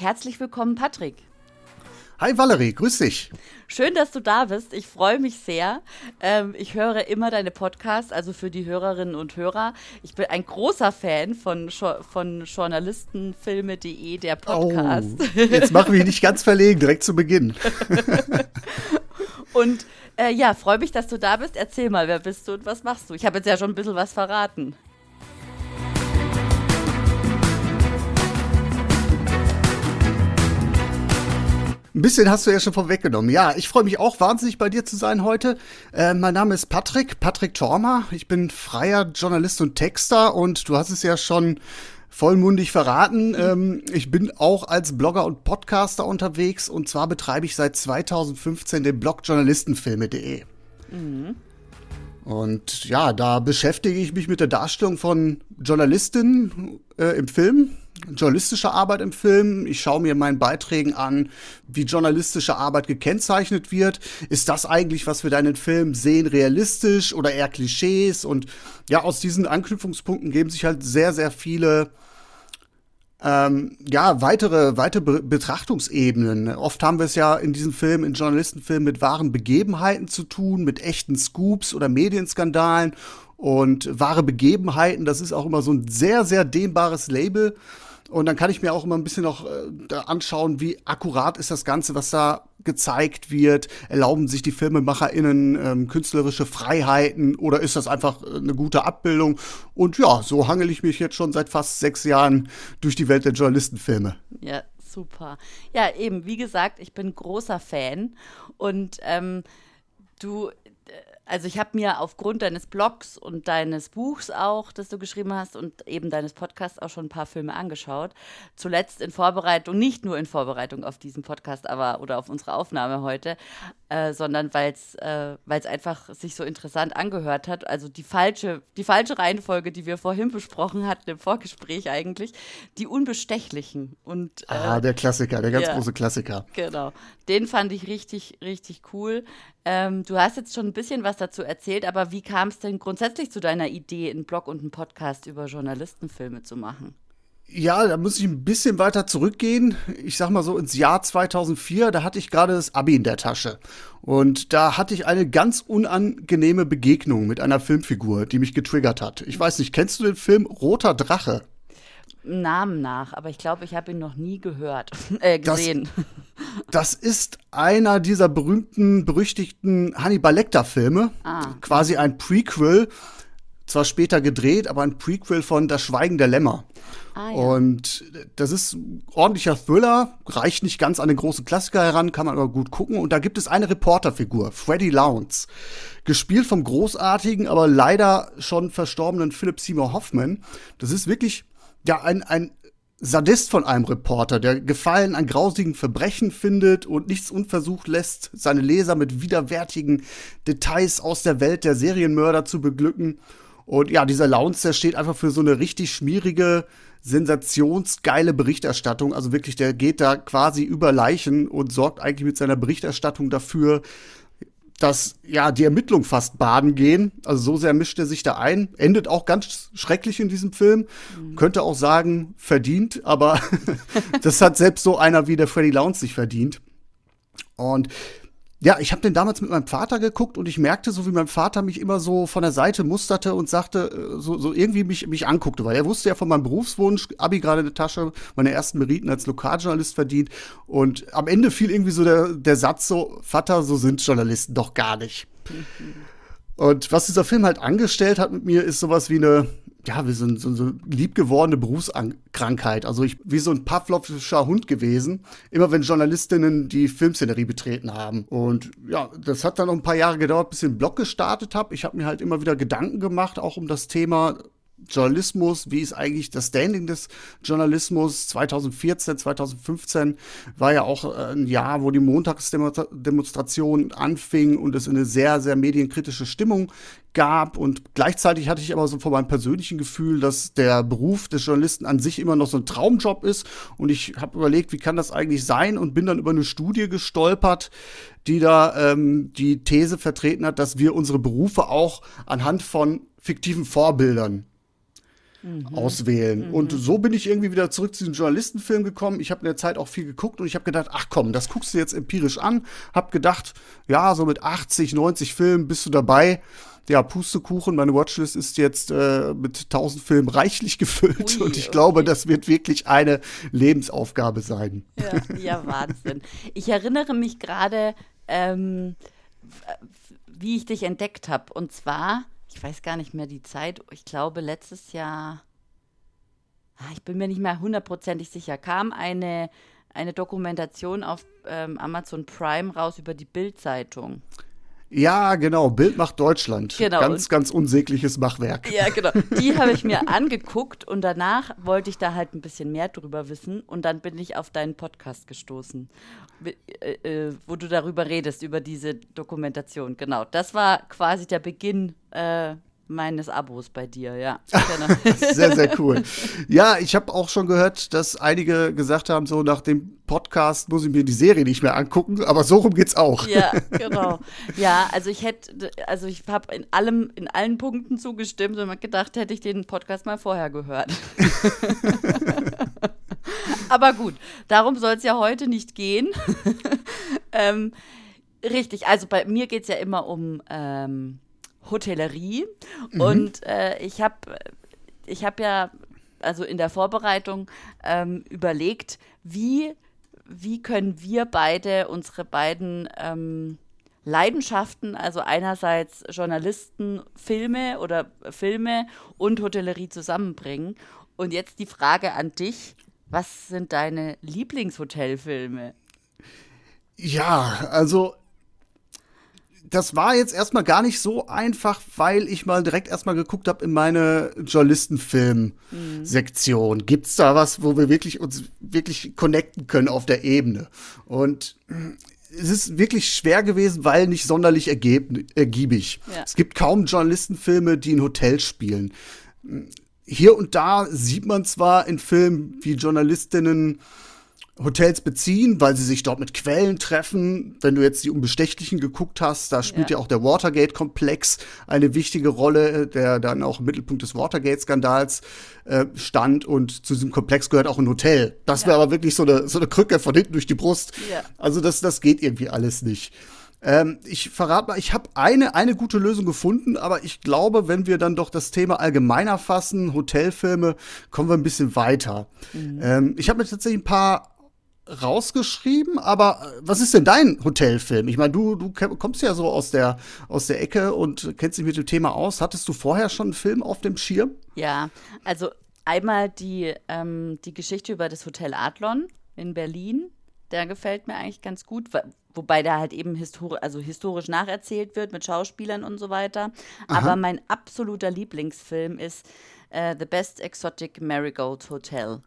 Herzlich willkommen, Patrick. Hi Valerie, grüß dich. Schön, dass du da bist. Ich freue mich sehr. Ähm, ich höre immer deine Podcasts, also für die Hörerinnen und Hörer. Ich bin ein großer Fan von, von Journalistenfilme.de, der Podcast. Oh, jetzt machen wir nicht ganz verlegen, direkt zu Beginn. und äh, ja, freue mich, dass du da bist. Erzähl mal, wer bist du und was machst du? Ich habe jetzt ja schon ein bisschen was verraten. Ein bisschen hast du ja schon vorweggenommen. Ja, ich freue mich auch wahnsinnig bei dir zu sein heute. Äh, mein Name ist Patrick, Patrick Tormer. Ich bin freier Journalist und Texter und du hast es ja schon vollmundig verraten. Ähm, ich bin auch als Blogger und Podcaster unterwegs und zwar betreibe ich seit 2015 den Blog journalistenfilme.de. Mhm. Und ja, da beschäftige ich mich mit der Darstellung von Journalistinnen äh, im Film journalistische Arbeit im Film. Ich schaue mir meinen Beiträgen an, wie journalistische Arbeit gekennzeichnet wird. Ist das eigentlich, was wir da in den Filmen sehen, realistisch oder eher Klischees? Und ja, aus diesen Anknüpfungspunkten geben sich halt sehr, sehr viele ähm, ja, weitere, weitere Betrachtungsebenen. Oft haben wir es ja in diesem Film, in Journalistenfilmen mit wahren Begebenheiten zu tun, mit echten Scoops oder Medienskandalen und wahre Begebenheiten. Das ist auch immer so ein sehr, sehr dehnbares Label. Und dann kann ich mir auch immer ein bisschen noch äh, anschauen, wie akkurat ist das Ganze, was da gezeigt wird. Erlauben sich die FilmemacherInnen ähm, künstlerische Freiheiten oder ist das einfach äh, eine gute Abbildung? Und ja, so hangel ich mich jetzt schon seit fast sechs Jahren durch die Welt der Journalistenfilme. Ja, super. Ja, eben, wie gesagt, ich bin großer Fan und ähm, du also ich habe mir aufgrund deines Blogs und deines Buchs auch, das du geschrieben hast und eben deines Podcasts auch schon ein paar Filme angeschaut. Zuletzt in Vorbereitung, nicht nur in Vorbereitung auf diesen Podcast, aber oder auf unsere Aufnahme heute, äh, sondern weil es äh, einfach sich so interessant angehört hat. Also die falsche, die falsche Reihenfolge, die wir vorhin besprochen hatten im Vorgespräch eigentlich, die Unbestechlichen. Und, äh, ah, der Klassiker, der ganz ja, große Klassiker. Genau. Den fand ich richtig, richtig cool. Ähm, du hast jetzt schon ein bisschen was dazu erzählt, aber wie kam es denn grundsätzlich zu deiner Idee, einen Blog und einen Podcast über Journalistenfilme zu machen? Ja, da muss ich ein bisschen weiter zurückgehen. Ich sag mal so ins Jahr 2004, da hatte ich gerade das Abi in der Tasche. Und da hatte ich eine ganz unangenehme Begegnung mit einer Filmfigur, die mich getriggert hat. Ich weiß nicht, kennst du den Film Roter Drache? Namen nach, aber ich glaube, ich habe ihn noch nie gehört, äh, gesehen. Das, das, ist einer dieser berühmten, berüchtigten Hannibal Lecter-Filme. Ah. Quasi ein Prequel, zwar später gedreht, aber ein Prequel von Das Schweigen der Lämmer. Ah. Und das ist ein ordentlicher Thriller, reicht nicht ganz an den großen Klassiker heran, kann man aber gut gucken. Und da gibt es eine Reporterfigur, Freddy Lowndes, gespielt vom großartigen, aber leider schon verstorbenen Philip Seymour Hoffman. Das ist wirklich ja, ein, ein Sadist von einem Reporter, der Gefallen an grausigen Verbrechen findet und nichts unversucht lässt, seine Leser mit widerwärtigen Details aus der Welt der Serienmörder zu beglücken. Und ja, dieser Lounge, der steht einfach für so eine richtig schmierige, sensationsgeile Berichterstattung. Also wirklich, der geht da quasi über Leichen und sorgt eigentlich mit seiner Berichterstattung dafür, dass ja die Ermittlungen fast baden gehen. Also so sehr mischt er sich da ein. Endet auch ganz schrecklich in diesem Film. Mhm. Könnte auch sagen, verdient, aber das hat selbst so einer wie der Freddy Lounge sich verdient. Und ja, ich habe den damals mit meinem Vater geguckt und ich merkte, so wie mein Vater mich immer so von der Seite musterte und sagte, äh, so, so irgendwie mich, mich anguckte, weil er wusste ja von meinem Berufswunsch, Abi gerade in der Tasche, meine ersten Meriten als Lokaljournalist verdient. Und am Ende fiel irgendwie so der, der Satz so, Vater, so sind Journalisten doch gar nicht. Mhm. Und was dieser Film halt angestellt hat mit mir, ist sowas wie eine, ja, wie so, so, so liebgewordene Berufskrankheit. Also ich wie so ein Pavlovischer Hund gewesen, immer wenn Journalistinnen die Filmszenerie betreten haben. Und ja, das hat dann noch ein paar Jahre gedauert, bis ich den Blog gestartet habe. Ich habe mir halt immer wieder Gedanken gemacht, auch um das Thema Journalismus, wie ist eigentlich das Standing des Journalismus? 2014, 2015 war ja auch äh, ein Jahr, wo die Montagsdemonstration anfing und es eine sehr, sehr medienkritische Stimmung gab. Und gleichzeitig hatte ich aber so von meinem persönlichen Gefühl, dass der Beruf des Journalisten an sich immer noch so ein Traumjob ist. Und ich habe überlegt, wie kann das eigentlich sein? Und bin dann über eine Studie gestolpert, die da ähm, die These vertreten hat, dass wir unsere Berufe auch anhand von fiktiven Vorbildern mhm. auswählen. Mhm. Und so bin ich irgendwie wieder zurück zu diesem Journalistenfilm gekommen. Ich habe in der Zeit auch viel geguckt und ich habe gedacht, ach komm, das guckst du jetzt empirisch an. Hab gedacht, ja, so mit 80, 90 Filmen bist du dabei ja, Pustekuchen, meine Watchlist ist jetzt äh, mit 1000 Filmen reichlich gefüllt Ui, und ich okay. glaube, das wird wirklich eine Lebensaufgabe sein. Ja, ja Wahnsinn. Ich erinnere mich gerade, ähm, wie ich dich entdeckt habe. Und zwar, ich weiß gar nicht mehr die Zeit, ich glaube letztes Jahr, ah, ich bin mir nicht mehr hundertprozentig sicher, kam eine, eine Dokumentation auf ähm, Amazon Prime raus über die Bild-Zeitung. Ja, genau. Bild macht Deutschland. Genau. Ganz, ganz unsägliches Machwerk. Ja, genau. Die habe ich mir angeguckt und danach wollte ich da halt ein bisschen mehr drüber wissen und dann bin ich auf deinen Podcast gestoßen, äh, äh, wo du darüber redest, über diese Dokumentation. Genau. Das war quasi der Beginn äh, meines Abos bei dir, ja. Genau. sehr, sehr cool. Ja, ich habe auch schon gehört, dass einige gesagt haben, so nach dem Podcast muss ich mir die Serie nicht mehr angucken, aber so rum geht's auch. Ja, genau. Ja, also ich hätte, also ich habe in allem, in allen Punkten zugestimmt und habe gedacht, hätte ich den Podcast mal vorher gehört. aber gut, darum soll es ja heute nicht gehen. ähm, richtig, also bei mir geht es ja immer um ähm, Hotellerie. Mhm. Und äh, ich habe ich hab ja also in der Vorbereitung ähm, überlegt, wie, wie können wir beide unsere beiden ähm, Leidenschaften, also einerseits Journalisten, Filme oder Filme und Hotellerie zusammenbringen. Und jetzt die Frage an dich, was sind deine Lieblingshotelfilme? Ja, also das war jetzt erstmal gar nicht so einfach, weil ich mal direkt erstmal geguckt habe in meine Journalistenfilm-Sektion. Mhm. Gibt's da was, wo wir wirklich uns wirklich connecten können auf der Ebene? Und es ist wirklich schwer gewesen, weil nicht sonderlich ergiebig. Ja. Es gibt kaum Journalistenfilme, die ein Hotel spielen. Hier und da sieht man zwar in Filmen, wie Journalistinnen Hotels beziehen, weil sie sich dort mit Quellen treffen. Wenn du jetzt die Unbestechlichen geguckt hast, da spielt ja, ja auch der Watergate-Komplex eine wichtige Rolle, der dann auch im Mittelpunkt des Watergate-Skandals äh, stand. Und zu diesem Komplex gehört auch ein Hotel. Das wäre aber wirklich so eine, so eine Krücke von hinten durch die Brust. Ja. Also das, das geht irgendwie alles nicht. Ähm, ich verrate mal, ich habe eine, eine gute Lösung gefunden, aber ich glaube, wenn wir dann doch das Thema allgemeiner fassen, Hotelfilme, kommen wir ein bisschen weiter. Mhm. Ähm, ich habe mir tatsächlich ein paar rausgeschrieben, aber äh, was ist denn dein Hotelfilm? Ich meine, du, du kommst ja so aus der, aus der Ecke und kennst dich mit dem Thema aus. Hattest du vorher schon einen Film auf dem Schirm? Ja, also einmal die, ähm, die Geschichte über das Hotel Adlon in Berlin. Der gefällt mir eigentlich ganz gut, wobei der halt eben histori also historisch nacherzählt wird mit Schauspielern und so weiter. Aha. Aber mein absoluter Lieblingsfilm ist äh, The Best Exotic Marigold Hotel.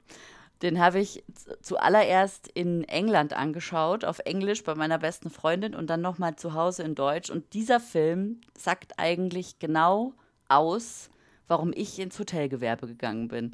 Den habe ich zuallererst in England angeschaut, auf Englisch bei meiner besten Freundin und dann nochmal zu Hause in Deutsch. Und dieser Film sagt eigentlich genau aus, warum ich ins Hotelgewerbe gegangen bin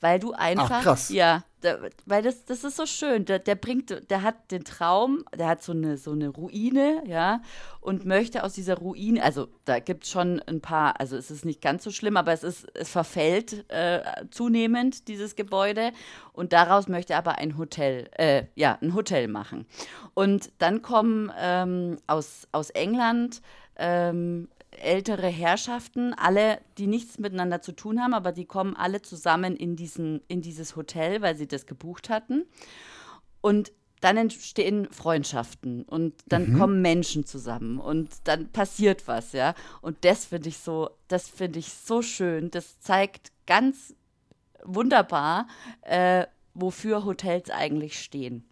weil du einfach, Ach, krass. ja, da, weil das, das ist so schön. Der, der bringt, der hat den Traum, der hat so eine, so eine Ruine, ja, und möchte aus dieser Ruine, also da gibt es schon ein paar, also es ist nicht ganz so schlimm, aber es ist, es verfällt äh, zunehmend, dieses Gebäude, und daraus möchte er aber ein Hotel, äh, ja, ein Hotel machen. Und dann kommen ähm, aus, aus England ähm, ältere Herrschaften, alle, die nichts miteinander zu tun haben, aber die kommen alle zusammen in, diesen, in dieses Hotel, weil sie das gebucht hatten. Und dann entstehen Freundschaften und dann mhm. kommen Menschen zusammen und dann passiert was, ja. Und das finde ich so, das finde ich so schön. Das zeigt ganz wunderbar, äh, wofür Hotels eigentlich stehen.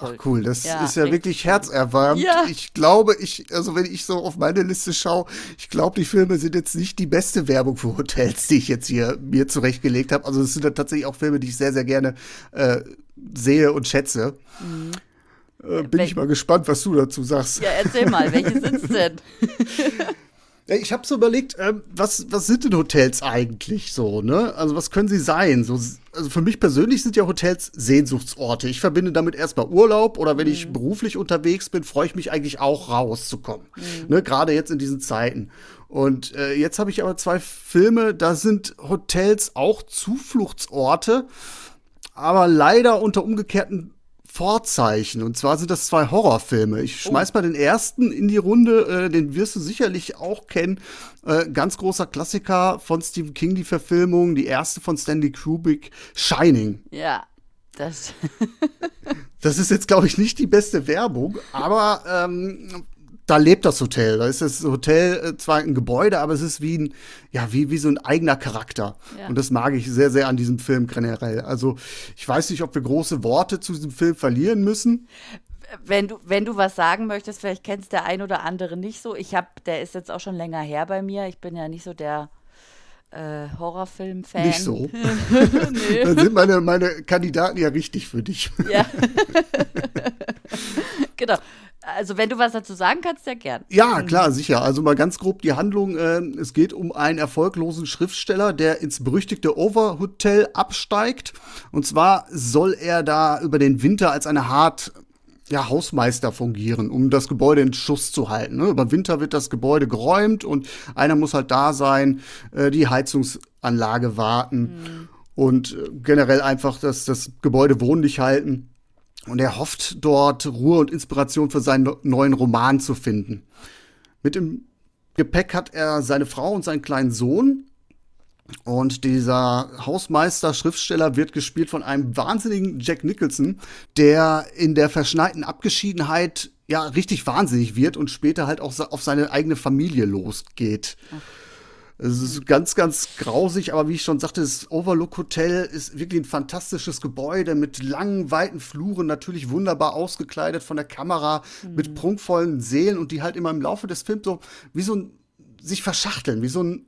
Ach cool, das ja, ist ja wirklich herzerwärmend. Ja. Ich glaube, ich, also wenn ich so auf meine Liste schaue, ich glaube, die Filme sind jetzt nicht die beste Werbung für Hotels, die ich jetzt hier mir zurechtgelegt habe. Also es sind ja tatsächlich auch Filme, die ich sehr, sehr gerne äh, sehe und schätze. Mhm. Äh, bin Wel ich mal gespannt, was du dazu sagst. Ja, erzähl mal, welche sind es denn? Ich habe so überlegt, äh, was, was sind denn Hotels eigentlich so, ne? Also was können sie sein? So, also für mich persönlich sind ja Hotels Sehnsuchtsorte. Ich verbinde damit erstmal Urlaub oder wenn mhm. ich beruflich unterwegs bin, freue ich mich eigentlich auch rauszukommen. Mhm. Ne? Gerade jetzt in diesen Zeiten. Und äh, jetzt habe ich aber zwei Filme, da sind Hotels auch Zufluchtsorte, aber leider unter umgekehrten Vorzeichen. Und zwar sind das zwei Horrorfilme. Ich schmeiß oh. mal den ersten in die Runde, äh, den wirst du sicherlich auch kennen. Äh, ganz großer Klassiker von Stephen King, die Verfilmung, die erste von Stanley Kubrick, Shining. Ja, das. das ist jetzt, glaube ich, nicht die beste Werbung, aber ähm, da lebt das Hotel. Da ist das Hotel äh, zwar ein Gebäude, aber es ist wie ein, ja, wie, wie so ein eigener Charakter. Ja. Und das mag ich sehr, sehr an diesem Film generell. Also, ich weiß nicht, ob wir große Worte zu diesem Film verlieren müssen. Wenn du, wenn du was sagen möchtest, vielleicht kennst der ein oder andere nicht so. Ich habe, der ist jetzt auch schon länger her bei mir. Ich bin ja nicht so der äh, Horrorfilm-Fan. Nicht so. nee. Dann sind meine, meine Kandidaten ja richtig für dich. Ja. genau. Also, wenn du was dazu sagen kannst, ja gern. Ja, klar, sicher. Also mal ganz grob die Handlung. Äh, es geht um einen erfolglosen Schriftsteller, der ins berüchtigte Overhotel absteigt. Und zwar soll er da über den Winter als eine Art ja, Hausmeister fungieren, um das Gebäude in Schuss zu halten. Ne? Über Winter wird das Gebäude geräumt und einer muss halt da sein, äh, die Heizungsanlage warten mhm. und äh, generell einfach das, das Gebäude wohnlich halten. Und er hofft dort Ruhe und Inspiration für seinen neuen Roman zu finden. Mit dem Gepäck hat er seine Frau und seinen kleinen Sohn. Und dieser Hausmeister, Schriftsteller wird gespielt von einem wahnsinnigen Jack Nicholson, der in der verschneiten Abgeschiedenheit ja richtig wahnsinnig wird und später halt auch auf seine eigene Familie losgeht. Ach. Es ist ganz, ganz grausig, aber wie ich schon sagte, das Overlook Hotel ist wirklich ein fantastisches Gebäude mit langen, weiten Fluren, natürlich wunderbar ausgekleidet von der Kamera, mhm. mit prunkvollen Seelen und die halt immer im Laufe des Films so wie so ein, sich verschachteln, wie so ein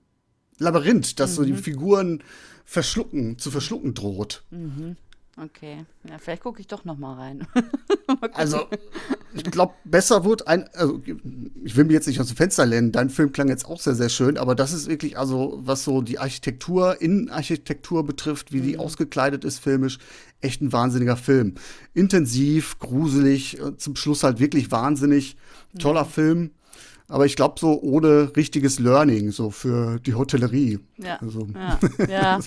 Labyrinth, das mhm. so die mhm. Figuren verschlucken, zu verschlucken droht. Mhm. Okay, ja, vielleicht gucke ich doch noch mal rein. also, ich glaube, besser wird ein, also ich will mir jetzt nicht aus dem Fenster lehnen, dein Film klang jetzt auch sehr, sehr schön, aber das ist wirklich, also was so die Architektur, Innenarchitektur betrifft, wie die mhm. ausgekleidet ist filmisch, echt ein wahnsinniger Film. Intensiv, gruselig, äh, zum Schluss halt wirklich wahnsinnig, toller mhm. Film. Aber ich glaube, so ohne richtiges Learning, so für die Hotellerie. Ja. Also, ja. ja.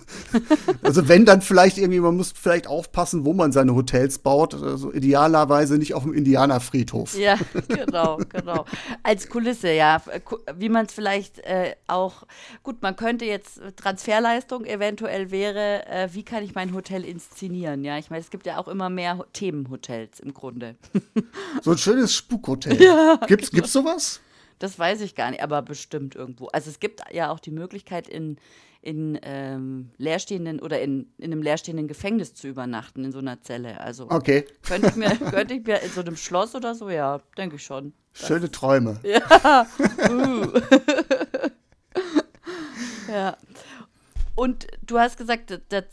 also wenn dann vielleicht irgendwie, man muss vielleicht aufpassen, wo man seine Hotels baut. Also idealerweise nicht auf dem Indianerfriedhof. Ja, genau, genau. Als Kulisse, ja. Wie man es vielleicht äh, auch, gut, man könnte jetzt Transferleistung eventuell wäre, äh, wie kann ich mein Hotel inszenieren? Ja, ich meine, es gibt ja auch immer mehr Themenhotels im Grunde. So ein schönes Spukhotel. Ja, gibt's, genau. gibt's sowas? Das weiß ich gar nicht, aber bestimmt irgendwo. Also es gibt ja auch die Möglichkeit, in, in ähm, leerstehenden oder in, in einem leerstehenden Gefängnis zu übernachten, in so einer Zelle. Also okay. könnte ich mir, könnte ich mir in so einem Schloss oder so, ja, denke ich schon. Schöne Träume. Ja. Uh. ja. Und du hast gesagt, das,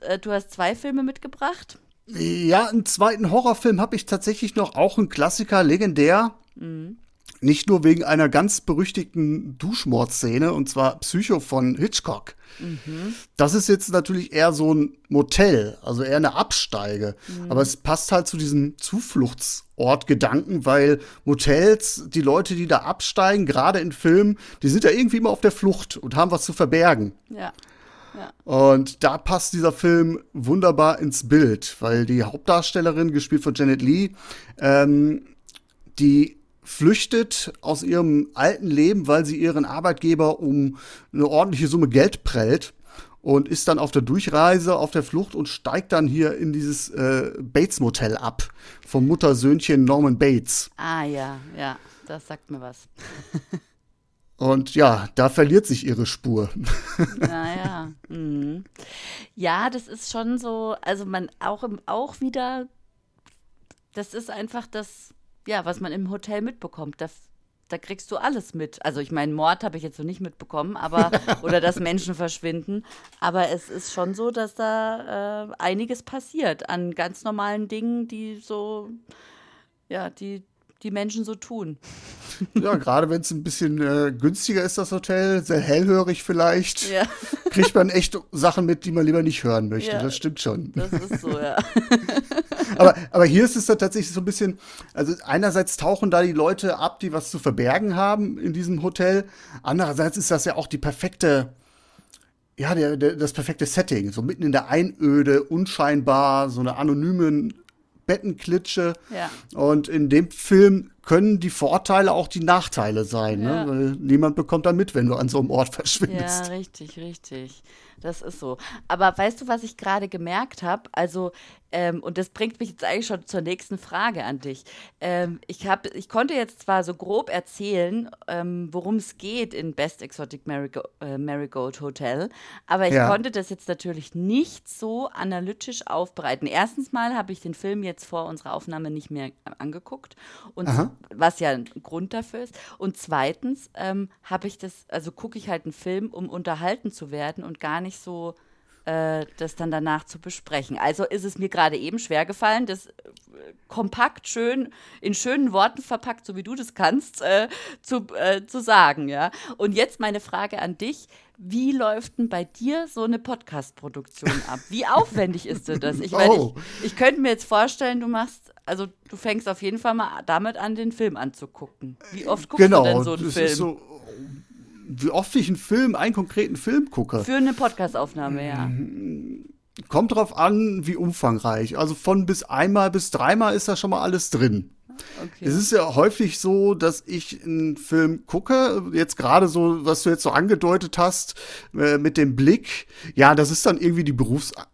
äh, du hast zwei Filme mitgebracht. Ja, einen zweiten Horrorfilm habe ich tatsächlich noch, auch ein Klassiker, legendär. Mhm. Nicht nur wegen einer ganz berüchtigten Duschmordszene, und zwar Psycho von Hitchcock. Mhm. Das ist jetzt natürlich eher so ein Motel, also eher eine Absteige. Mhm. Aber es passt halt zu diesem Zufluchtsortgedanken, weil Motels, die Leute, die da absteigen, gerade in Filmen, die sind ja irgendwie immer auf der Flucht und haben was zu verbergen. Ja. Ja. Und da passt dieser Film wunderbar ins Bild, weil die Hauptdarstellerin, gespielt von Janet Lee, ähm, die flüchtet aus ihrem alten Leben, weil sie ihren Arbeitgeber um eine ordentliche Summe Geld prellt und ist dann auf der Durchreise, auf der Flucht und steigt dann hier in dieses äh, Bates Motel ab vom Muttersöhnchen Norman Bates. Ah ja, ja, das sagt mir was. Und ja, da verliert sich ihre Spur. Naja. Mhm. Ja, das ist schon so, also man auch, auch wieder, das ist einfach das, ja, was man im Hotel mitbekommt. Da, da kriegst du alles mit. Also ich meine, Mord habe ich jetzt so nicht mitbekommen, aber oder dass Menschen verschwinden. Aber es ist schon so, dass da äh, einiges passiert an ganz normalen Dingen, die so, ja, die die Menschen so tun. Ja, gerade wenn es ein bisschen äh, günstiger ist, das Hotel, sehr hellhörig vielleicht, ja. kriegt man echt Sachen mit, die man lieber nicht hören möchte. Ja, das stimmt schon. Das ist so, ja. aber, aber hier ist es dann tatsächlich so ein bisschen, also einerseits tauchen da die Leute ab, die was zu verbergen haben in diesem Hotel. Andererseits ist das ja auch die perfekte, ja, der, der, das perfekte Setting. So mitten in der Einöde, unscheinbar, so eine anonyme Bettenklitsche. Ja. Und in dem Film können die Vorteile auch die Nachteile sein, ne? ja. ne? weil niemand bekommt da mit, wenn du an so einem Ort verschwindest. Ja, richtig, richtig. Das ist so. Aber weißt du, was ich gerade gemerkt habe? Also, ähm, und das bringt mich jetzt eigentlich schon zur nächsten Frage an dich. Ähm, ich, hab, ich konnte jetzt zwar so grob erzählen, ähm, worum es geht in Best Exotic Marigo äh, Marigold Hotel, aber ich ja. konnte das jetzt natürlich nicht so analytisch aufbereiten. Erstens mal habe ich den Film jetzt vor unserer Aufnahme nicht mehr angeguckt, und was ja ein Grund dafür ist. Und zweitens ähm, habe ich das, also gucke ich halt einen Film, um unterhalten zu werden und gar nicht so äh, das dann danach zu besprechen. Also ist es mir gerade eben schwer gefallen, das äh, kompakt, schön, in schönen Worten verpackt, so wie du das kannst, äh, zu, äh, zu sagen. Ja? Und jetzt meine Frage an dich. Wie läuft denn bei dir so eine Podcast-Produktion ab? Wie aufwendig ist denn das? Ich, meine, oh. ich, ich könnte mir jetzt vorstellen, du machst, also du fängst auf jeden Fall mal damit an, den Film anzugucken. Wie oft guckst genau, du denn so einen Film? So, wie oft ich einen Film, einen konkreten Film gucke. Für eine Podcastaufnahme, ja. Kommt drauf an, wie umfangreich. Also von bis einmal bis dreimal ist da schon mal alles drin. Okay. Es ist ja häufig so, dass ich einen Film gucke, jetzt gerade so, was du jetzt so angedeutet hast, äh, mit dem Blick, ja, das ist dann irgendwie die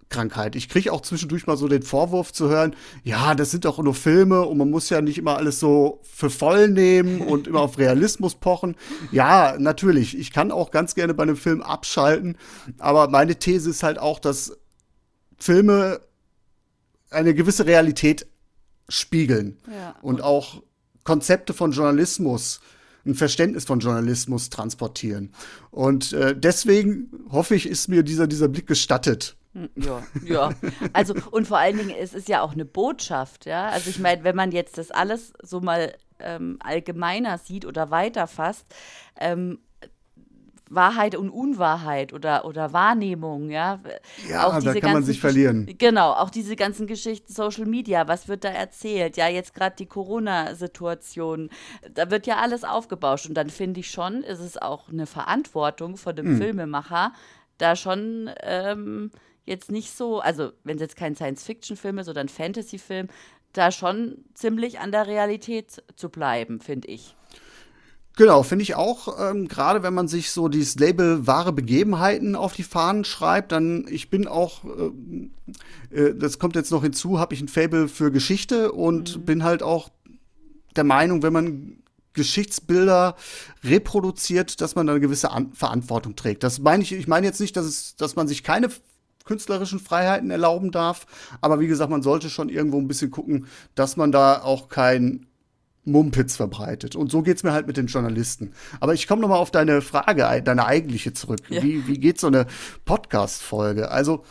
Berufskrankheit. Ich kriege auch zwischendurch mal so den Vorwurf zu hören, ja, das sind doch nur Filme und man muss ja nicht immer alles so für voll nehmen und immer auf Realismus pochen. Ja, natürlich, ich kann auch ganz gerne bei einem Film abschalten, aber meine These ist halt auch, dass Filme eine gewisse Realität spiegeln ja. und auch Konzepte von Journalismus, ein Verständnis von Journalismus transportieren. Und äh, deswegen hoffe ich, ist mir dieser, dieser Blick gestattet. Ja, ja. Also, und vor allen Dingen, es ist ja auch eine Botschaft, ja. Also, ich meine, wenn man jetzt das alles so mal ähm, allgemeiner sieht oder weiterfasst, ähm, Wahrheit und Unwahrheit oder, oder Wahrnehmung, ja. Ja, auch da kann man sich verlieren. Genau, auch diese ganzen Geschichten Social Media, was wird da erzählt? Ja, jetzt gerade die Corona-Situation, da wird ja alles aufgebauscht und dann finde ich schon, ist es auch eine Verantwortung von dem hm. Filmemacher, da schon ähm, jetzt nicht so, also wenn es jetzt kein Science-Fiction-Film ist oder ein Fantasy-Film, da schon ziemlich an der Realität zu bleiben, finde ich. Genau, finde ich auch. Ähm, Gerade wenn man sich so dieses Label wahre Begebenheiten auf die Fahnen schreibt, dann ich bin auch, äh, äh, das kommt jetzt noch hinzu, habe ich ein Fable für Geschichte und mhm. bin halt auch der Meinung, wenn man Geschichtsbilder reproduziert, dass man da eine gewisse An Verantwortung trägt. Das meine ich, ich meine jetzt nicht, dass es, dass man sich keine künstlerischen Freiheiten erlauben darf, aber wie gesagt, man sollte schon irgendwo ein bisschen gucken, dass man da auch kein Mumpitz verbreitet. Und so geht's mir halt mit den Journalisten. Aber ich komme noch mal auf deine Frage, deine eigentliche zurück. Ja. Wie, wie geht so eine Podcast-Folge? Also,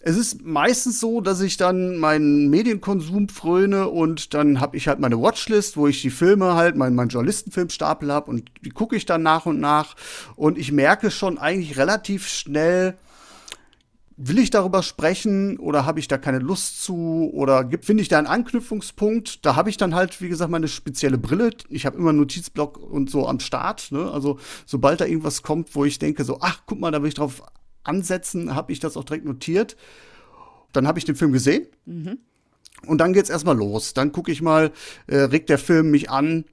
es ist meistens so, dass ich dann meinen Medienkonsum fröne und dann habe ich halt meine Watchlist, wo ich die Filme halt, meinen mein Journalistenfilmstapel habe und die gucke ich dann nach und nach. Und ich merke schon eigentlich relativ schnell, will ich darüber sprechen oder habe ich da keine Lust zu oder finde ich da einen Anknüpfungspunkt? Da habe ich dann halt, wie gesagt, meine spezielle Brille. Ich habe immer einen Notizblock und so am Start. Ne? Also sobald da irgendwas kommt, wo ich denke, so, ach, guck mal, da will ich drauf ansetzen, habe ich das auch direkt notiert. Dann habe ich den Film gesehen. Mhm. Und dann geht's erstmal los. Dann gucke ich mal, äh, regt der Film mich an,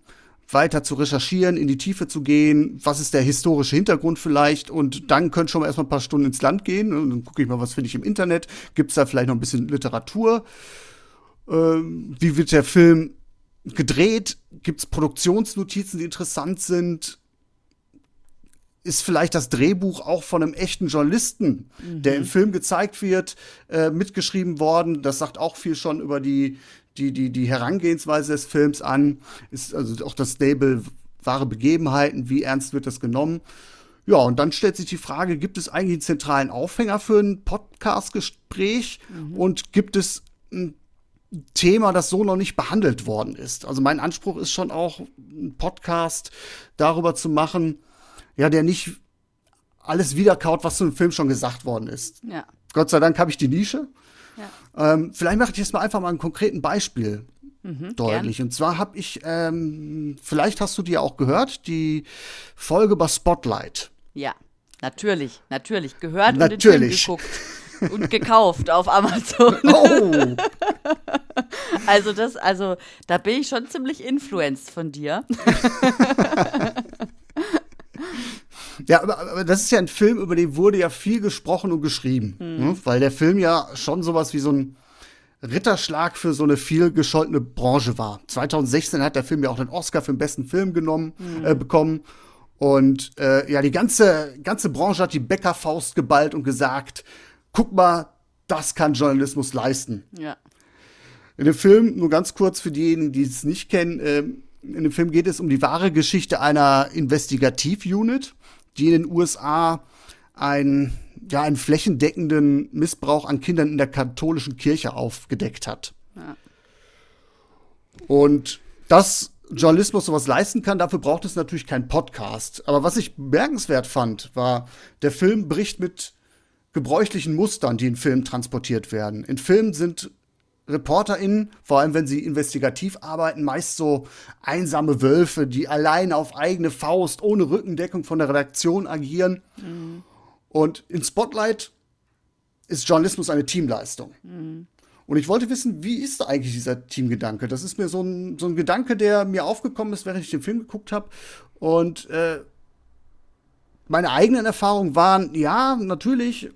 weiter zu recherchieren, in die Tiefe zu gehen, was ist der historische Hintergrund vielleicht? Und dann können schon mal erstmal ein paar Stunden ins Land gehen. Und dann gucke ich mal, was finde ich im Internet, gibt es da vielleicht noch ein bisschen Literatur, ähm, wie wird der Film gedreht, gibt es Produktionsnotizen, die interessant sind, ist vielleicht das Drehbuch auch von einem echten Journalisten, mhm. der im Film gezeigt wird, äh, mitgeschrieben worden. Das sagt auch viel schon über die, die, die, die Herangehensweise des Films an, ist also auch das Stable wahre Begebenheiten, wie ernst wird das genommen. Ja, und dann stellt sich die Frage, gibt es eigentlich einen zentralen Aufhänger für ein Podcast-Gespräch mhm. und gibt es ein Thema, das so noch nicht behandelt worden ist. Also mein Anspruch ist schon auch, einen Podcast darüber zu machen, ja, der nicht alles wiederkaut, was zu einem Film schon gesagt worden ist. Ja. Gott sei Dank habe ich die Nische. Ja. Ähm, vielleicht mache ich jetzt mal einfach mal ein konkreten Beispiel Mhm, deutlich. Und zwar habe ich, ähm, vielleicht hast du die auch gehört, die Folge bei Spotlight. Ja, natürlich, natürlich. Gehört Natürlich. und den Film geguckt und gekauft auf Amazon. Oh, Also das, also da bin ich schon ziemlich influenced von dir. ja, aber, aber das ist ja ein Film, über den wurde ja viel gesprochen und geschrieben. Ne? Weil der Film ja schon sowas wie so ein Ritterschlag für so eine viel gescholtene Branche war. 2016 hat der Film ja auch den Oscar für den besten Film genommen, äh, bekommen. Und äh, ja, die ganze, ganze Branche hat die Bäckerfaust geballt und gesagt, guck mal, das kann Journalismus leisten. Ja. In dem Film, nur ganz kurz für diejenigen, die es nicht kennen, ähm, in dem Film geht es um die wahre Geschichte einer Investigativ-Unit, die in den USA einen, ja, einen flächendeckenden Missbrauch an Kindern in der katholischen Kirche aufgedeckt hat. Ja. Und dass Journalismus sowas leisten kann, dafür braucht es natürlich keinen Podcast. Aber was ich bemerkenswert fand, war, der Film bricht mit gebräuchlichen Mustern, die in Filmen transportiert werden. In Filmen sind ReporterInnen, vor allem wenn sie investigativ arbeiten, meist so einsame Wölfe, die allein auf eigene Faust, ohne Rückendeckung von der Redaktion agieren. Und in Spotlight ist Journalismus eine Teamleistung. Und ich wollte wissen, wie ist eigentlich dieser Teamgedanke? Das ist mir so ein, so ein Gedanke, der mir aufgekommen ist, während ich den Film geguckt habe. Und äh, meine eigenen Erfahrungen waren, ja, natürlich,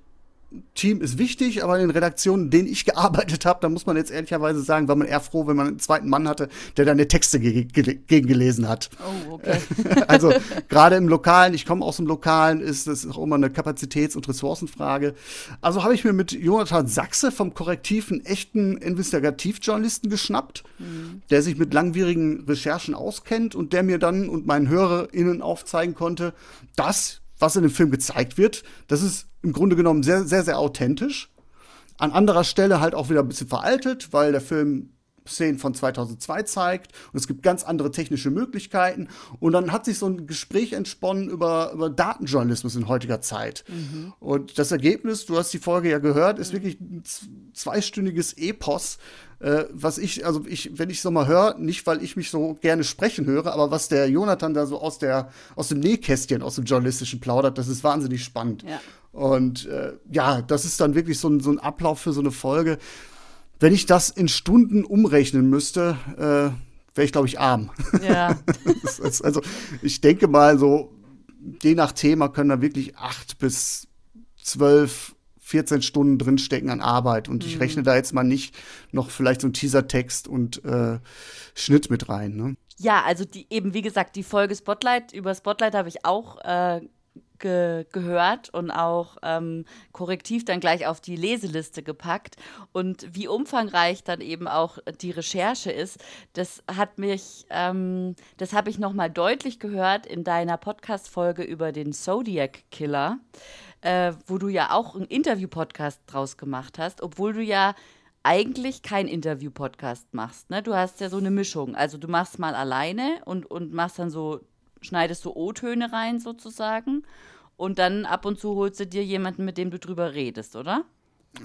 Team ist wichtig, aber in den Redaktionen, in denen ich gearbeitet habe, da muss man jetzt ehrlicherweise sagen, war man eher froh, wenn man einen zweiten Mann hatte, der deine Texte ge ge gegen gelesen hat. Oh, okay. Also gerade im Lokalen, ich komme aus dem Lokalen, ist das auch immer eine Kapazitäts- und Ressourcenfrage. Also habe ich mir mit Jonathan Sachse vom Korrektiv einen echten Investigativjournalisten geschnappt, der sich mit langwierigen Recherchen auskennt und der mir dann und meinen HörerInnen aufzeigen konnte, dass was in dem Film gezeigt wird, das ist im Grunde genommen sehr, sehr, sehr authentisch. An anderer Stelle halt auch wieder ein bisschen veraltet, weil der Film Szenen von 2002 zeigt und es gibt ganz andere technische Möglichkeiten und dann hat sich so ein Gespräch entsponnen über, über Datenjournalismus in heutiger Zeit und das Ergebnis, du hast die Folge ja gehört, ist wirklich ein zweistündiges Epos, äh, was ich, also ich, wenn ich so mal höre, nicht weil ich mich so gerne sprechen höre, aber was der Jonathan da so aus der, aus dem Nähkästchen, aus dem journalistischen plaudert, das ist wahnsinnig spannend. Ja. Und äh, ja, das ist dann wirklich so ein, so ein Ablauf für so eine Folge. Wenn ich das in Stunden umrechnen müsste, äh, wäre ich, glaube ich, arm. Ja. Ist, also ich denke mal so, je nach Thema können da wirklich acht bis zwölf, 14 Stunden drinstecken an Arbeit. Und ich rechne da jetzt mal nicht noch vielleicht so einen Teasertext und äh, Schnitt mit rein. Ne? Ja, also die eben, wie gesagt, die Folge Spotlight, über Spotlight habe ich auch äh, ge gehört und auch ähm, korrektiv dann gleich auf die Leseliste gepackt. Und wie umfangreich dann eben auch die Recherche ist, das hat mich, ähm, das habe ich nochmal deutlich gehört in deiner Podcast-Folge über den Zodiac Killer, äh, wo du ja auch einen Interview-Podcast draus gemacht hast, obwohl du ja eigentlich kein Interview-Podcast machst. Ne? Du hast ja so eine Mischung. Also du machst mal alleine und, und machst dann so, schneidest so O-Töne rein sozusagen. Und dann ab und zu holst du dir jemanden, mit dem du drüber redest, oder?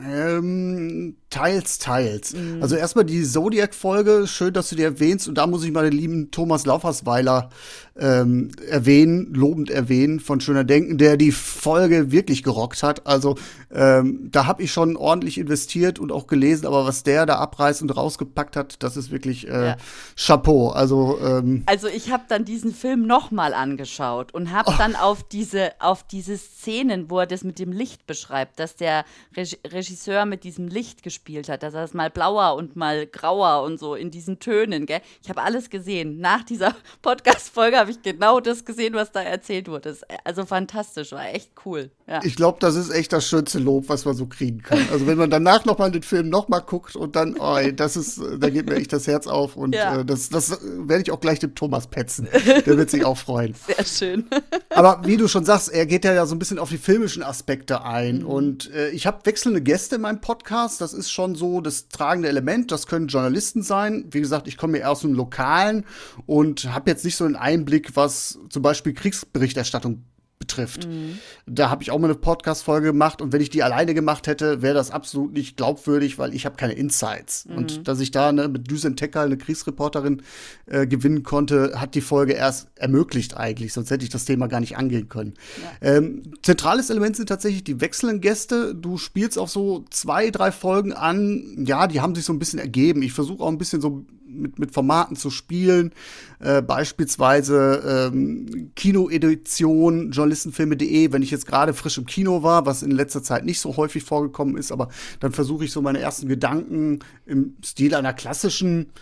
Ähm, teils, teils. Also erstmal die Zodiac-Folge, schön, dass du die erwähnst. Und da muss ich mal den lieben Thomas Laufersweiler ähm, erwähnen, lobend erwähnen von Schöner Denken, der die Folge wirklich gerockt hat. Also ähm, da habe ich schon ordentlich investiert und auch gelesen, aber was der da abreißt und rausgepackt hat, das ist wirklich äh, Ja. Chapeau. Also ähm, Also ich habe dann diesen Film nochmal angeschaut und habe dann auf diese, auf diese Szenen, wo er das mit dem Licht beschreibt, dass der Reg Regisseur mit diesem Licht gespielt hat, dass er es mal blauer und mal grauer und so in diesen Tönen, gell? Ich habe alles gesehen. Nach dieser Podcast-Folge habe ich genau das gesehen, was da erzählt wurde. Also fantastisch, war echt cool. Ja. Ich glaube, das ist echt das schönste Lob, was man so kriegen kann. Also wenn man danach nochmal den Film nochmal guckt und dann, oh, das ist, da geht mir echt das Herz auf und ja. äh, das, das werde ich auch gleich dem Thomas petzen. Der wird sich auch freuen. Sehr schön. Aber wie du schon sagst, er geht ja so ein bisschen auf die filmischen Aspekte ein mhm. und äh, ich habe wechselnde Gäste in meinem Podcast. Das ist schon so das tragende Element. Das können Journalisten sein. Wie gesagt, ich komme ja aus dem Lokalen und habe jetzt nicht so einen Einblick, was zum Beispiel Kriegsberichterstattung betrifft. Mhm. Da habe ich auch mal eine Podcast-Folge gemacht und wenn ich die alleine gemacht hätte, wäre das absolut nicht glaubwürdig, weil ich habe keine Insights. Mhm. Und dass ich da ne, mit Düsen Tecker eine Kriegsreporterin äh, gewinnen konnte, hat die Folge erst ermöglicht eigentlich, sonst hätte ich das Thema gar nicht angehen können. Ja. Ähm, zentrales Element sind tatsächlich die wechselnden Gäste. Du spielst auch so zwei, drei Folgen an, ja, die haben sich so ein bisschen ergeben. Ich versuche auch ein bisschen so mit, mit Formaten zu spielen. Äh, beispielsweise ähm, Kinoedition, journalistenfilme.de, wenn ich jetzt gerade frisch im Kino war, was in letzter Zeit nicht so häufig vorgekommen ist, aber dann versuche ich so meine ersten Gedanken im Stil einer klassischen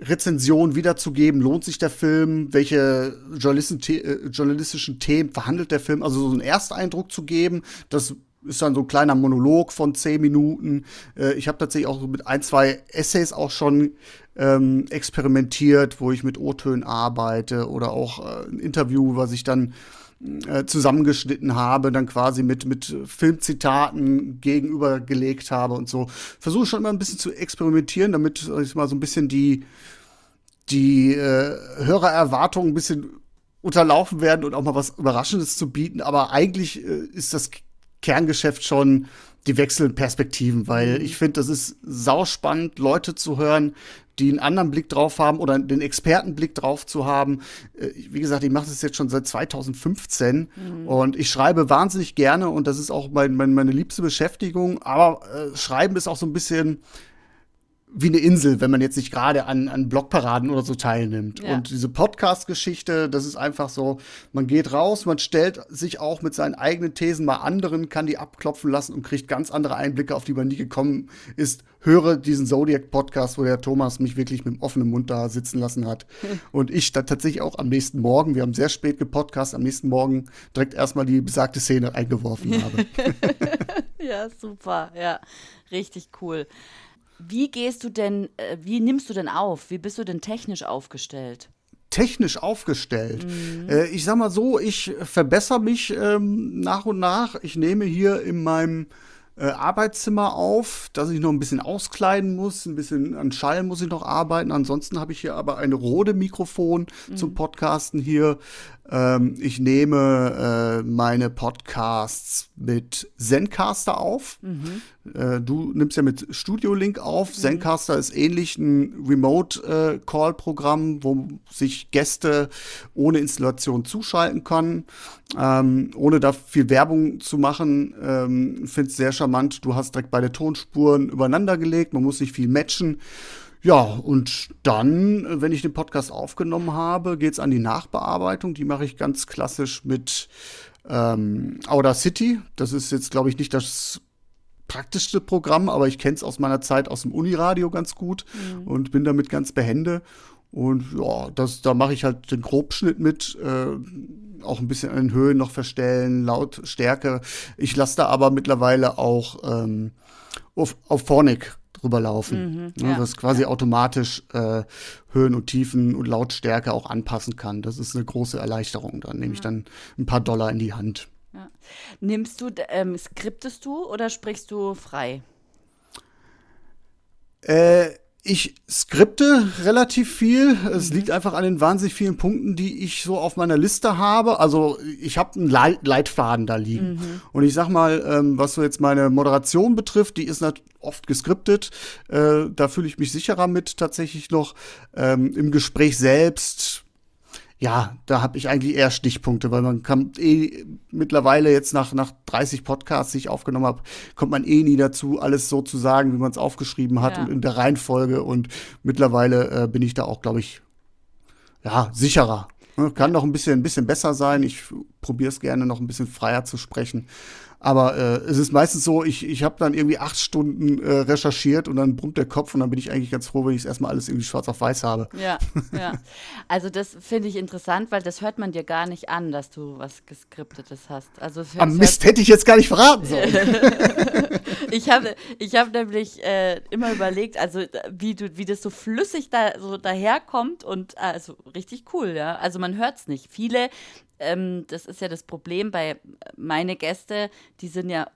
Rezension wiederzugeben. Lohnt sich der Film? Welche äh, journalistischen Themen verhandelt der Film? Also so einen Ersteindruck zu geben, das ist dann so ein kleiner Monolog von zehn Minuten. Äh, ich habe tatsächlich auch mit ein, zwei Essays auch schon ähm, experimentiert, wo ich mit O-Tönen arbeite oder auch äh, ein Interview, was ich dann äh, zusammengeschnitten habe, dann quasi mit, mit Filmzitaten gegenübergelegt habe und so. Versuche schon immer ein bisschen zu experimentieren, damit ich mal so ein bisschen die, die äh, Hörererwartungen ein bisschen unterlaufen werden und auch mal was Überraschendes zu bieten. Aber eigentlich äh, ist das Kerngeschäft schon die wechselnden Perspektiven, weil mhm. ich finde, das ist sauspannend, Leute zu hören, die einen anderen Blick drauf haben oder den Expertenblick drauf zu haben. Äh, wie gesagt, ich mache das jetzt schon seit 2015 mhm. und ich schreibe wahnsinnig gerne und das ist auch mein, mein, meine liebste Beschäftigung. Aber äh, Schreiben ist auch so ein bisschen wie eine Insel, wenn man jetzt nicht gerade an, an Blogparaden oder so teilnimmt. Ja. Und diese Podcast-Geschichte, das ist einfach so, man geht raus, man stellt sich auch mit seinen eigenen Thesen mal anderen, kann die abklopfen lassen und kriegt ganz andere Einblicke, auf die man nie gekommen ist. Höre diesen Zodiac-Podcast, wo der Thomas mich wirklich mit dem offenen Mund da sitzen lassen hat. und ich dann tatsächlich auch am nächsten Morgen, wir haben sehr spät gepodcast, am nächsten Morgen direkt erstmal die besagte Szene eingeworfen habe. ja, super, ja, richtig cool. Wie gehst du denn, äh, wie nimmst du denn auf? Wie bist du denn technisch aufgestellt? technisch aufgestellt. Mhm. Äh, ich sag mal so, ich verbessere mich ähm, nach und nach. Ich nehme hier in meinem äh, Arbeitszimmer auf, dass ich noch ein bisschen auskleiden muss, ein bisschen an Schall muss ich noch arbeiten. Ansonsten habe ich hier aber ein Rode-Mikrofon mhm. zum Podcasten hier. Ähm, ich nehme äh, meine Podcasts mit Zencaster auf. Mhm. Äh, du nimmst ja mit Studio Link auf. Mhm. Zencaster ist ähnlich ein Remote-Call-Programm, äh, wo sich Gäste ohne Installation zuschalten können. Ähm, ohne da viel Werbung zu machen, ähm, finde es sehr charmant. Du hast direkt beide Tonspuren übereinander gelegt. Man muss nicht viel matchen. Ja, und dann, wenn ich den Podcast aufgenommen habe, geht's an die Nachbearbeitung. Die mache ich ganz klassisch mit ähm, Audacity. Das ist jetzt, glaube ich, nicht das praktischste Programm, aber ich kenne es aus meiner Zeit aus dem Uniradio ganz gut mhm. und bin damit ganz behende. Und ja, das, da mache ich halt den Grobschnitt mit, äh, auch ein bisschen an den Höhen noch verstellen, Lautstärke. Ich lasse da aber mittlerweile auch ähm, auf, auf Phonic drüber laufen. Mhm, ja, was quasi ja. automatisch äh, Höhen und Tiefen und Lautstärke auch anpassen kann. Das ist eine große Erleichterung. Da nehme ich dann ein paar Dollar in die Hand. Ja. Nimmst du, ähm, skriptest du oder sprichst du frei? Äh, ich skripte relativ viel. Es mhm. liegt einfach an den wahnsinnig vielen Punkten, die ich so auf meiner Liste habe. Also ich habe einen Leit Leitfaden da liegen. Mhm. Und ich sag mal, ähm, was so jetzt meine Moderation betrifft, die ist oft geskriptet. Äh, da fühle ich mich sicherer mit tatsächlich noch. Ähm, Im Gespräch selbst ja, da habe ich eigentlich eher Stichpunkte, weil man kann eh mittlerweile jetzt nach, nach 30 Podcasts, die ich aufgenommen habe, kommt man eh nie dazu, alles so zu sagen, wie man es aufgeschrieben hat ja. und in der Reihenfolge. Und mittlerweile äh, bin ich da auch, glaube ich, ja, sicherer. Ne? Kann noch ein bisschen, ein bisschen besser sein. Ich probiere es gerne noch ein bisschen freier zu sprechen. Aber äh, es ist meistens so, ich, ich habe dann irgendwie acht Stunden äh, recherchiert und dann brummt der Kopf und dann bin ich eigentlich ganz froh, wenn ich es erstmal alles irgendwie schwarz auf weiß habe. Ja, ja. Also das finde ich interessant, weil das hört man dir gar nicht an, dass du was Geskriptetes hast. Also Am Mist hätte ich jetzt gar nicht verraten sollen. ich habe ich hab nämlich äh, immer überlegt, also wie du, wie das so flüssig da so daherkommt und also richtig cool, ja. Also man hört es nicht. Viele ähm, das ist ja das Problem bei meine Gäste, die sind ja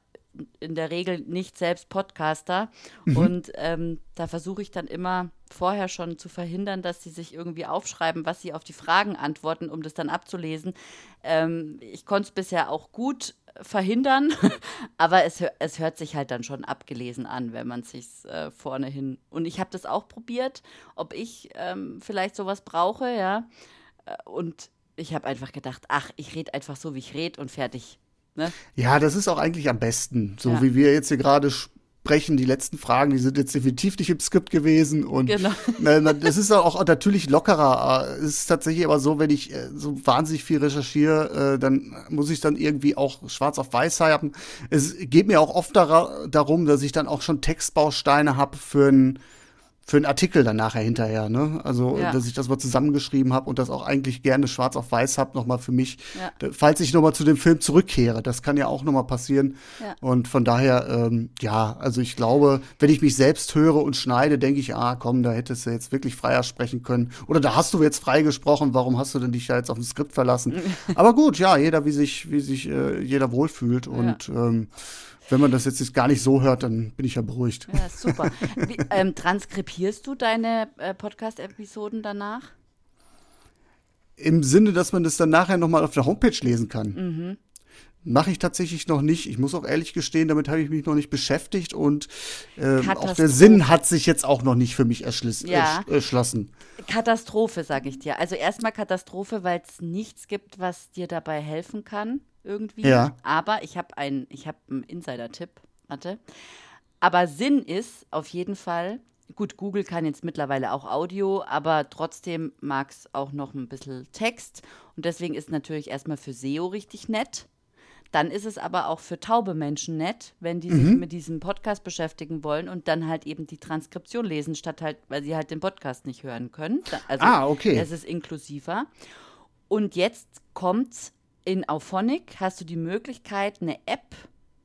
in der Regel nicht selbst Podcaster. Mhm. Und ähm, da versuche ich dann immer vorher schon zu verhindern, dass sie sich irgendwie aufschreiben, was sie auf die Fragen antworten, um das dann abzulesen. Ähm, ich konnte es bisher auch gut verhindern, aber es, es hört sich halt dann schon abgelesen an, wenn man sich äh, vorne hin. Und ich habe das auch probiert, ob ich ähm, vielleicht sowas brauche, ja. Äh, und ich habe einfach gedacht, ach, ich rede einfach so, wie ich rede und fertig. Ne? Ja, das ist auch eigentlich am besten. So ja. wie wir jetzt hier gerade sprechen, die letzten Fragen, die sind jetzt definitiv nicht im Skript gewesen. Und genau. das ist auch natürlich lockerer. Es ist tatsächlich aber so, wenn ich äh, so wahnsinnig viel recherchiere, äh, dann muss ich dann irgendwie auch schwarz auf weiß haben. Es geht mir auch oft darum, dass ich dann auch schon Textbausteine habe für ein für einen Artikel dann nachher hinterher, ne? Also, ja. dass ich das mal zusammengeschrieben habe und das auch eigentlich gerne schwarz auf weiß habe, nochmal für mich, ja. falls ich nochmal zu dem Film zurückkehre. Das kann ja auch nochmal passieren. Ja. Und von daher, ähm, ja, also ich glaube, wenn ich mich selbst höre und schneide, denke ich, ah, komm, da hättest du jetzt wirklich freier sprechen können. Oder da hast du jetzt frei gesprochen, warum hast du denn dich ja jetzt auf ein Skript verlassen? Aber gut, ja, jeder, wie sich, wie sich äh, jeder wohlfühlt. Und ähm, wenn man das jetzt gar nicht so hört, dann bin ich ja beruhigt. Ja, super. Wie, ähm, transkribierst du deine äh, Podcast-Episoden danach? Im Sinne, dass man das dann nachher nochmal auf der Homepage lesen kann. Mhm. Mache ich tatsächlich noch nicht. Ich muss auch ehrlich gestehen, damit habe ich mich noch nicht beschäftigt und äh, auch der Sinn hat sich jetzt auch noch nicht für mich ja. erschlossen. Katastrophe, sage ich dir. Also erstmal Katastrophe, weil es nichts gibt, was dir dabei helfen kann irgendwie. Ja. Aber ich habe einen, ich habe einen Insider-Tipp. Warte. Aber Sinn ist auf jeden Fall, gut, Google kann jetzt mittlerweile auch Audio, aber trotzdem mag es auch noch ein bisschen Text. Und deswegen ist natürlich erstmal für SEO richtig nett. Dann ist es aber auch für taube Menschen nett, wenn die mhm. sich mit diesem Podcast beschäftigen wollen und dann halt eben die Transkription lesen, statt halt, weil sie halt den Podcast nicht hören können. Also ah, okay. Es ist inklusiver. Und jetzt kommt's in Auphonic hast du die Möglichkeit, eine App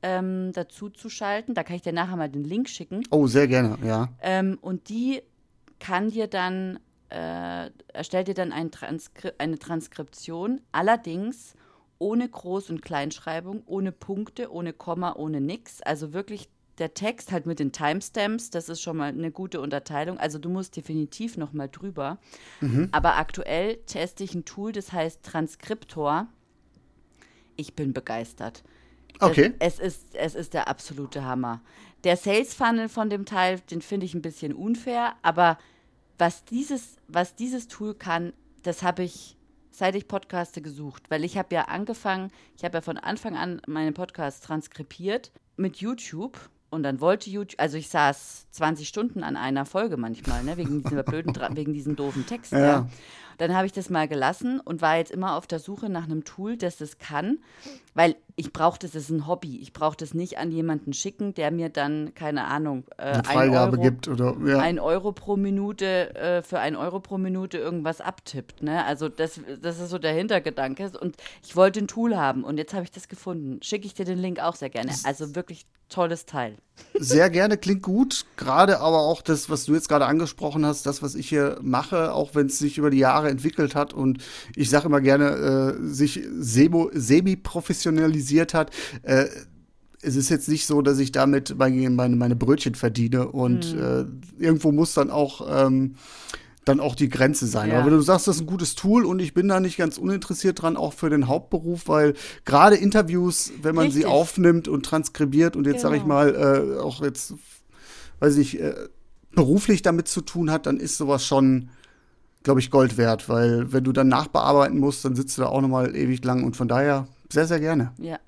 ähm, dazu zu schalten. Da kann ich dir nachher mal den Link schicken. Oh, sehr gerne, ja. Ähm, und die kann dir dann, äh, erstellt dir dann ein Transkri eine Transkription, allerdings ohne Groß- und Kleinschreibung, ohne Punkte, ohne Komma, ohne nix. Also wirklich der Text halt mit den Timestamps, das ist schon mal eine gute Unterteilung. Also du musst definitiv noch mal drüber. Mhm. Aber aktuell teste ich ein Tool, das heißt Transkriptor ich bin begeistert. Okay. Es, es, ist, es ist der absolute Hammer. Der Sales Funnel von dem Teil, den finde ich ein bisschen unfair, aber was dieses, was dieses Tool kann, das habe ich seit ich Podcaste gesucht, weil ich habe ja angefangen, ich habe ja von Anfang an meine Podcasts transkribiert mit YouTube und dann wollte YouTube, also ich saß 20 Stunden an einer Folge manchmal, ne, wegen diesen blöden, wegen diesen doofen Texten. Ja. ja. Dann habe ich das mal gelassen und war jetzt immer auf der Suche nach einem Tool, das das kann, weil ich brauche das, das ist ein Hobby. Ich brauche das nicht an jemanden schicken, der mir dann, keine Ahnung, äh, Eine Freigabe Euro, gibt oder ja. ein Euro pro Minute, äh, für ein Euro pro Minute irgendwas abtippt. Ne? Also das, das ist so der Hintergedanke. Und ich wollte ein Tool haben und jetzt habe ich das gefunden. Schicke ich dir den Link auch sehr gerne. Also wirklich tolles Teil. Sehr gerne, klingt gut. Gerade aber auch das, was du jetzt gerade angesprochen hast, das, was ich hier mache, auch wenn es sich über die Jahre entwickelt hat und ich sage immer gerne, äh, sich semi-professionalisiert hat. Äh, es ist jetzt nicht so, dass ich damit meine, meine, meine Brötchen verdiene und mhm. äh, irgendwo muss dann auch ähm, dann auch die Grenze sein. Ja. Aber wenn du sagst, das ist ein gutes Tool und ich bin da nicht ganz uninteressiert dran, auch für den Hauptberuf, weil gerade Interviews, wenn man Richtig. sie aufnimmt und transkribiert und jetzt genau. sage ich mal, äh, auch jetzt, weiß ich, äh, beruflich damit zu tun hat, dann ist sowas schon, glaube ich, Gold wert, weil wenn du dann nachbearbeiten musst, dann sitzt du da auch nochmal ewig lang und von daher sehr, sehr gerne. Ja.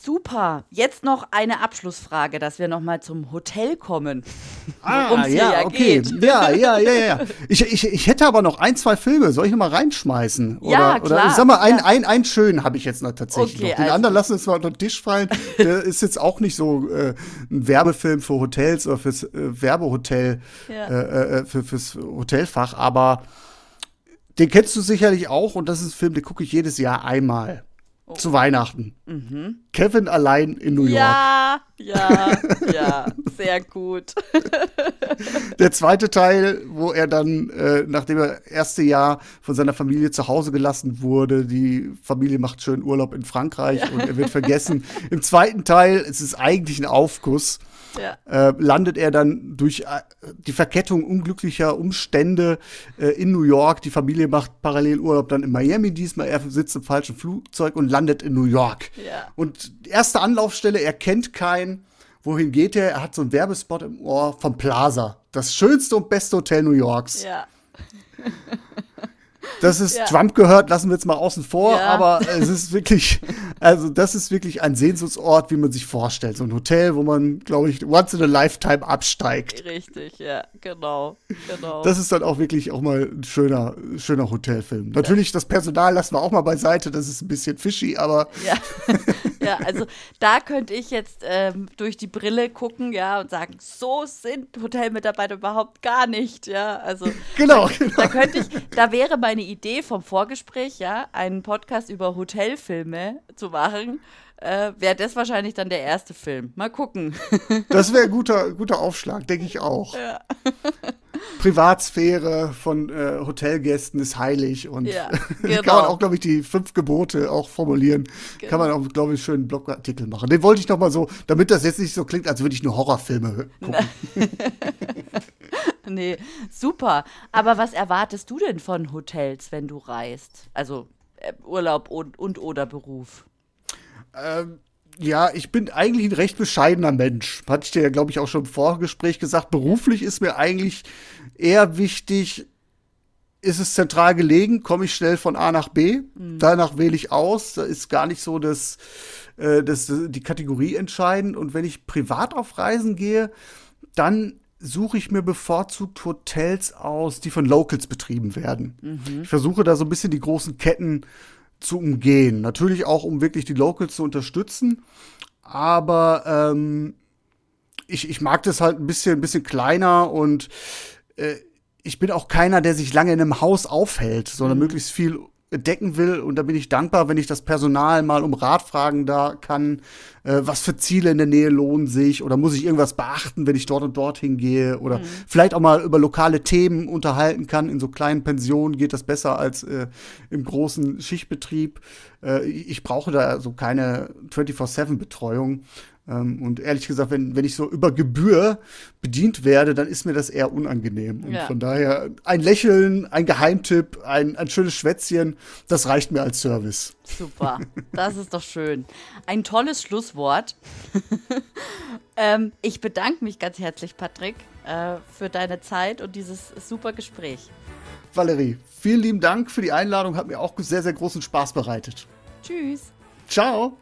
Super. Jetzt noch eine Abschlussfrage, dass wir noch mal zum Hotel kommen. Ah, ja, ja, okay. Geht. Ja, ja, ja, ja. Ich, ich, ich hätte aber noch ein, zwei Filme. Soll ich noch mal reinschmeißen? Oder, ja, klar. Oder ich sag mal, ein, ja. ein, ein schönen habe ich jetzt noch tatsächlich okay, noch. Den also. anderen lassen wir jetzt mal unter den Tisch fallen. Der ist jetzt auch nicht so äh, ein Werbefilm für Hotels oder fürs äh, Werbehotel, ja. äh, äh für, fürs Hotelfach, aber den kennst du sicherlich auch und das ist ein Film, den gucke ich jedes Jahr einmal. Oh. Zu Weihnachten. Mhm. Kevin allein in New York. Ja, ja, ja, sehr gut. Der zweite Teil, wo er dann, äh, nachdem er erste Jahr von seiner Familie zu Hause gelassen wurde, die Familie macht schön Urlaub in Frankreich ja. und er wird vergessen. Im zweiten Teil es ist eigentlich ein Aufguss ja. äh, landet er dann durch äh, die Verkettung unglücklicher Umstände äh, in New York. Die Familie macht parallel Urlaub dann in Miami diesmal. Er sitzt im falschen Flugzeug und landet in New York. Ja. Und erste Anlaufstelle, er kennt keinen. Wohin geht er? Er hat so einen Werbespot im Ohr vom Plaza. Das schönste und beste Hotel New Yorks. Ja. Das ist ja. Trump gehört, lassen wir jetzt mal außen vor, ja. aber es ist wirklich, also das ist wirklich ein Sehnsuchtsort, wie man sich vorstellt. So ein Hotel, wo man, glaube ich, once in a lifetime absteigt. Richtig, ja, genau, genau. Das ist dann auch wirklich auch mal ein schöner, schöner Hotelfilm. Natürlich, ja. das Personal lassen wir auch mal beiseite, das ist ein bisschen fishy, aber. Ja, ja also da könnte ich jetzt ähm, durch die Brille gucken, ja, und sagen, so sind Hotelmitarbeiter überhaupt gar nicht, ja. Also genau, da, genau. da könnte ich, da wäre meine Idee vom Vorgespräch, ja, einen Podcast über Hotelfilme zu machen, äh, wäre das wahrscheinlich dann der erste Film. Mal gucken. Das wäre ein guter, guter Aufschlag, denke ich auch. Ja. Privatsphäre von äh, Hotelgästen ist heilig und ja, genau. kann man auch, glaube ich, die fünf Gebote auch formulieren. Genau. Kann man auch, glaube ich, einen schönen Blogartikel machen. Den wollte ich noch mal so, damit das jetzt nicht so klingt, als würde ich nur Horrorfilme gucken. nee, super. Aber was erwartest du denn von Hotels, wenn du reist? Also äh, Urlaub und, und oder Beruf? Ähm, ja, ich bin eigentlich ein recht bescheidener Mensch. Hatte ich dir ja, glaube ich, auch schon im Vorgespräch gesagt. Beruflich ist mir eigentlich eher wichtig, ist es zentral gelegen, komme ich schnell von A nach B. Mhm. Danach wähle ich aus. Da ist gar nicht so das, äh, das, die Kategorie entscheidend. Und wenn ich privat auf Reisen gehe, dann suche ich mir bevorzugt Hotels aus, die von Locals betrieben werden. Mhm. Ich versuche da so ein bisschen die großen Ketten zu umgehen. Natürlich auch, um wirklich die Locals zu unterstützen. Aber ähm, ich, ich mag das halt ein bisschen, ein bisschen kleiner und äh, ich bin auch keiner, der sich lange in einem Haus aufhält, sondern mhm. möglichst viel decken will. Und da bin ich dankbar, wenn ich das Personal mal um Rat fragen da kann, äh, was für Ziele in der Nähe lohnen sich oder muss ich irgendwas beachten, wenn ich dort und dort hingehe oder mhm. vielleicht auch mal über lokale Themen unterhalten kann. In so kleinen Pensionen geht das besser als äh, im großen Schichtbetrieb. Äh, ich brauche da so keine 24-7-Betreuung. Ähm, und ehrlich gesagt, wenn, wenn ich so über Gebühr bedient werde, dann ist mir das eher unangenehm. Und ja. von daher ein Lächeln, ein Geheimtipp, ein, ein schönes Schwätzchen, das reicht mir als Service. Super, das ist doch schön. Ein tolles Schlusswort. ähm, ich bedanke mich ganz herzlich, Patrick, äh, für deine Zeit und dieses super Gespräch. Valerie, vielen lieben Dank für die Einladung, hat mir auch sehr, sehr großen Spaß bereitet. Tschüss. Ciao.